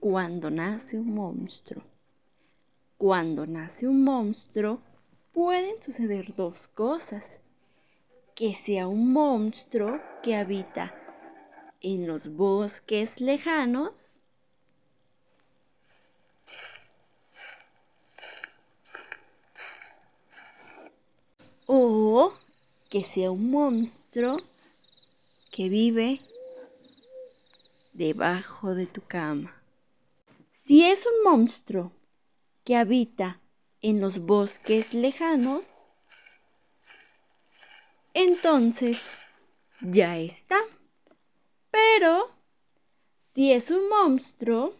cuando nace un monstruo. Cuando nace un monstruo pueden suceder dos cosas. Que sea un monstruo que habita en los bosques lejanos o que sea un monstruo que vive debajo de tu cama. Si es un monstruo que habita en los bosques lejanos, entonces ya está. Pero si es un monstruo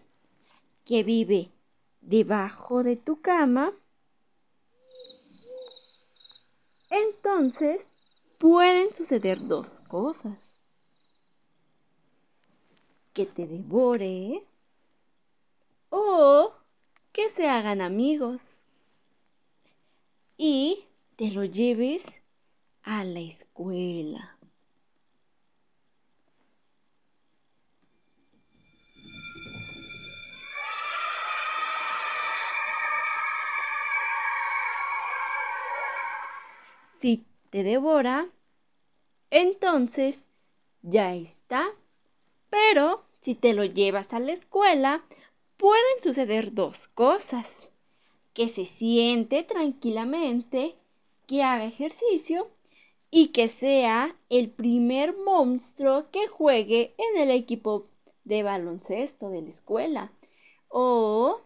que vive debajo de tu cama, entonces pueden suceder dos cosas. Que te devore o que se hagan amigos y te lo lleves a la escuela. Si te devora, entonces ya está. Pero si te lo llevas a la escuela, pueden suceder dos cosas. Que se siente tranquilamente, que haga ejercicio y que sea el primer monstruo que juegue en el equipo de baloncesto de la escuela. O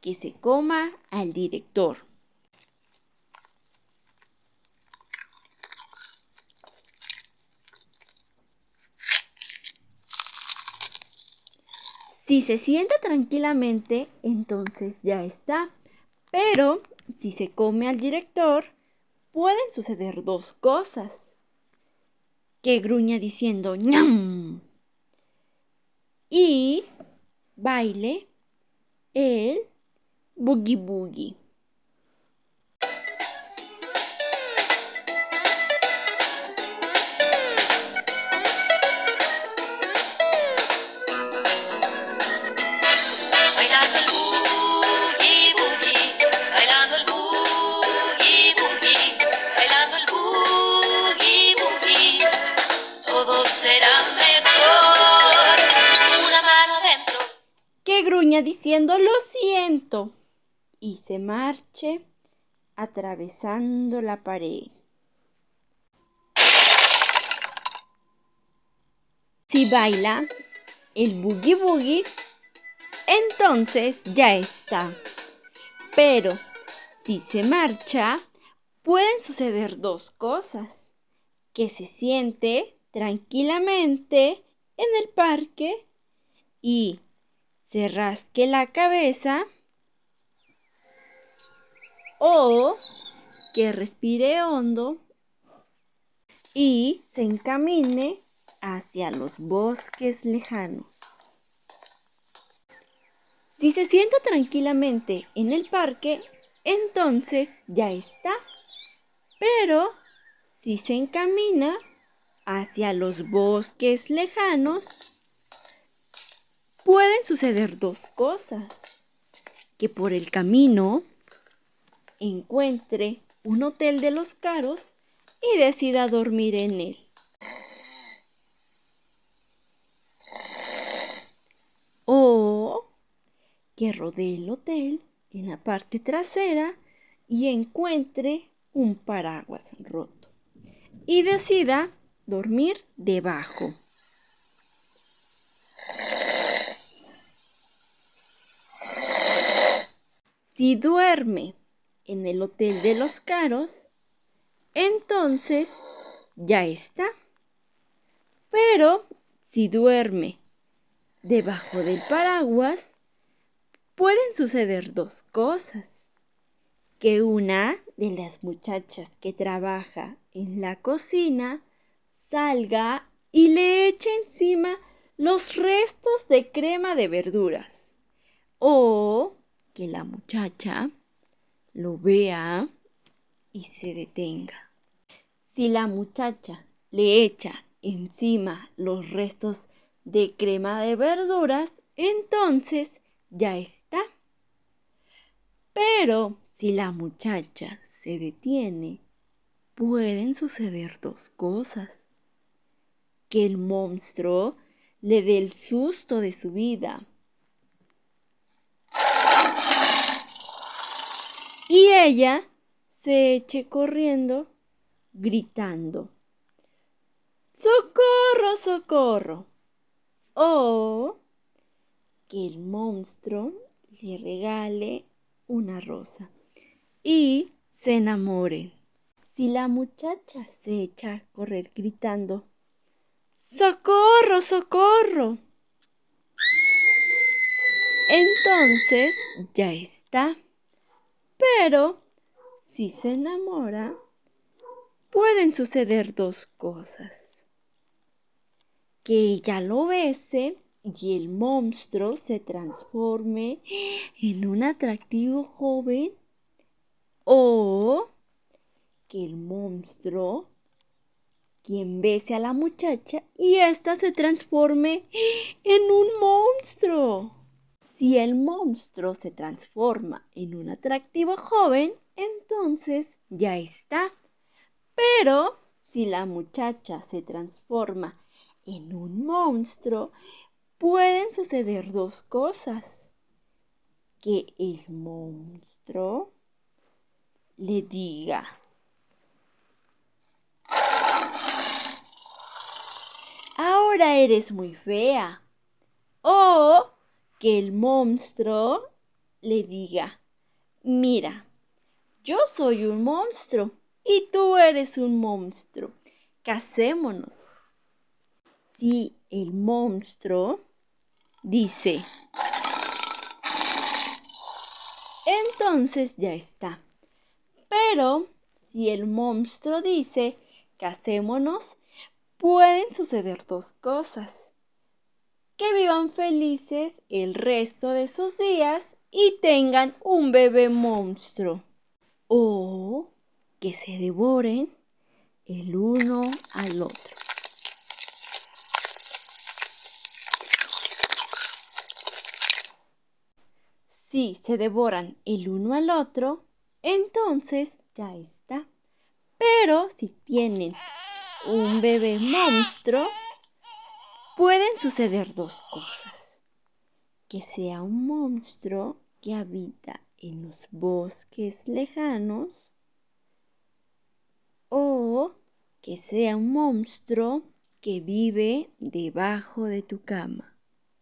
que se coma al director. Si se sienta tranquilamente, entonces ya está. Pero si se come al director, pueden suceder dos cosas. Que gruña diciendo ñam y baile el boogie boogie. Diciendo lo siento y se marche atravesando la pared. Si baila el boogie boogie, entonces ya está. Pero si se marcha, pueden suceder dos cosas. Que se siente tranquilamente en el parque y se rasque la cabeza o que respire hondo y se encamine hacia los bosques lejanos. Si se sienta tranquilamente en el parque, entonces ya está. Pero si se encamina hacia los bosques lejanos, pueden suceder dos cosas. Que por el camino encuentre un hotel de los caros y decida dormir en él. O que rodee el hotel en la parte trasera y encuentre un paraguas roto y decida dormir debajo. Si duerme en el Hotel de los Caros, entonces ya está. Pero si duerme debajo del paraguas, pueden suceder dos cosas. Que una de las muchachas que trabaja en la cocina salga y le eche encima los restos de crema de verduras. O que la muchacha lo vea y se detenga. Si la muchacha le echa encima los restos de crema de verduras, entonces ya está. Pero si la muchacha se detiene, pueden suceder dos cosas. Que el monstruo le dé el susto de su vida. Y ella se eche corriendo, gritando. ¡Socorro, socorro! O que el monstruo le regale una rosa y se enamore. Si la muchacha se echa a correr gritando, ¡Socorro, socorro! Entonces ya está. Pero si se enamora, pueden suceder dos cosas. Que ella lo bese y el monstruo se transforme en un atractivo joven o que el monstruo quien bese a la muchacha y ésta se transforme en un monstruo. Si el monstruo se transforma en un atractivo joven, entonces ya está. Pero si la muchacha se transforma en un monstruo, pueden suceder dos cosas. Que el monstruo le diga, ahora eres muy fea. O que el monstruo le diga, mira, yo soy un monstruo y tú eres un monstruo. Casémonos. Si el monstruo dice, entonces ya está. Pero si el monstruo dice, casémonos, pueden suceder dos cosas. Que vivan felices el resto de sus días y tengan un bebé monstruo. O que se devoren el uno al otro. Si se devoran el uno al otro, entonces ya está. Pero si tienen un bebé monstruo, pueden suceder dos cosas. Que sea un monstruo que habita en los bosques lejanos o que sea un monstruo que vive debajo de tu cama.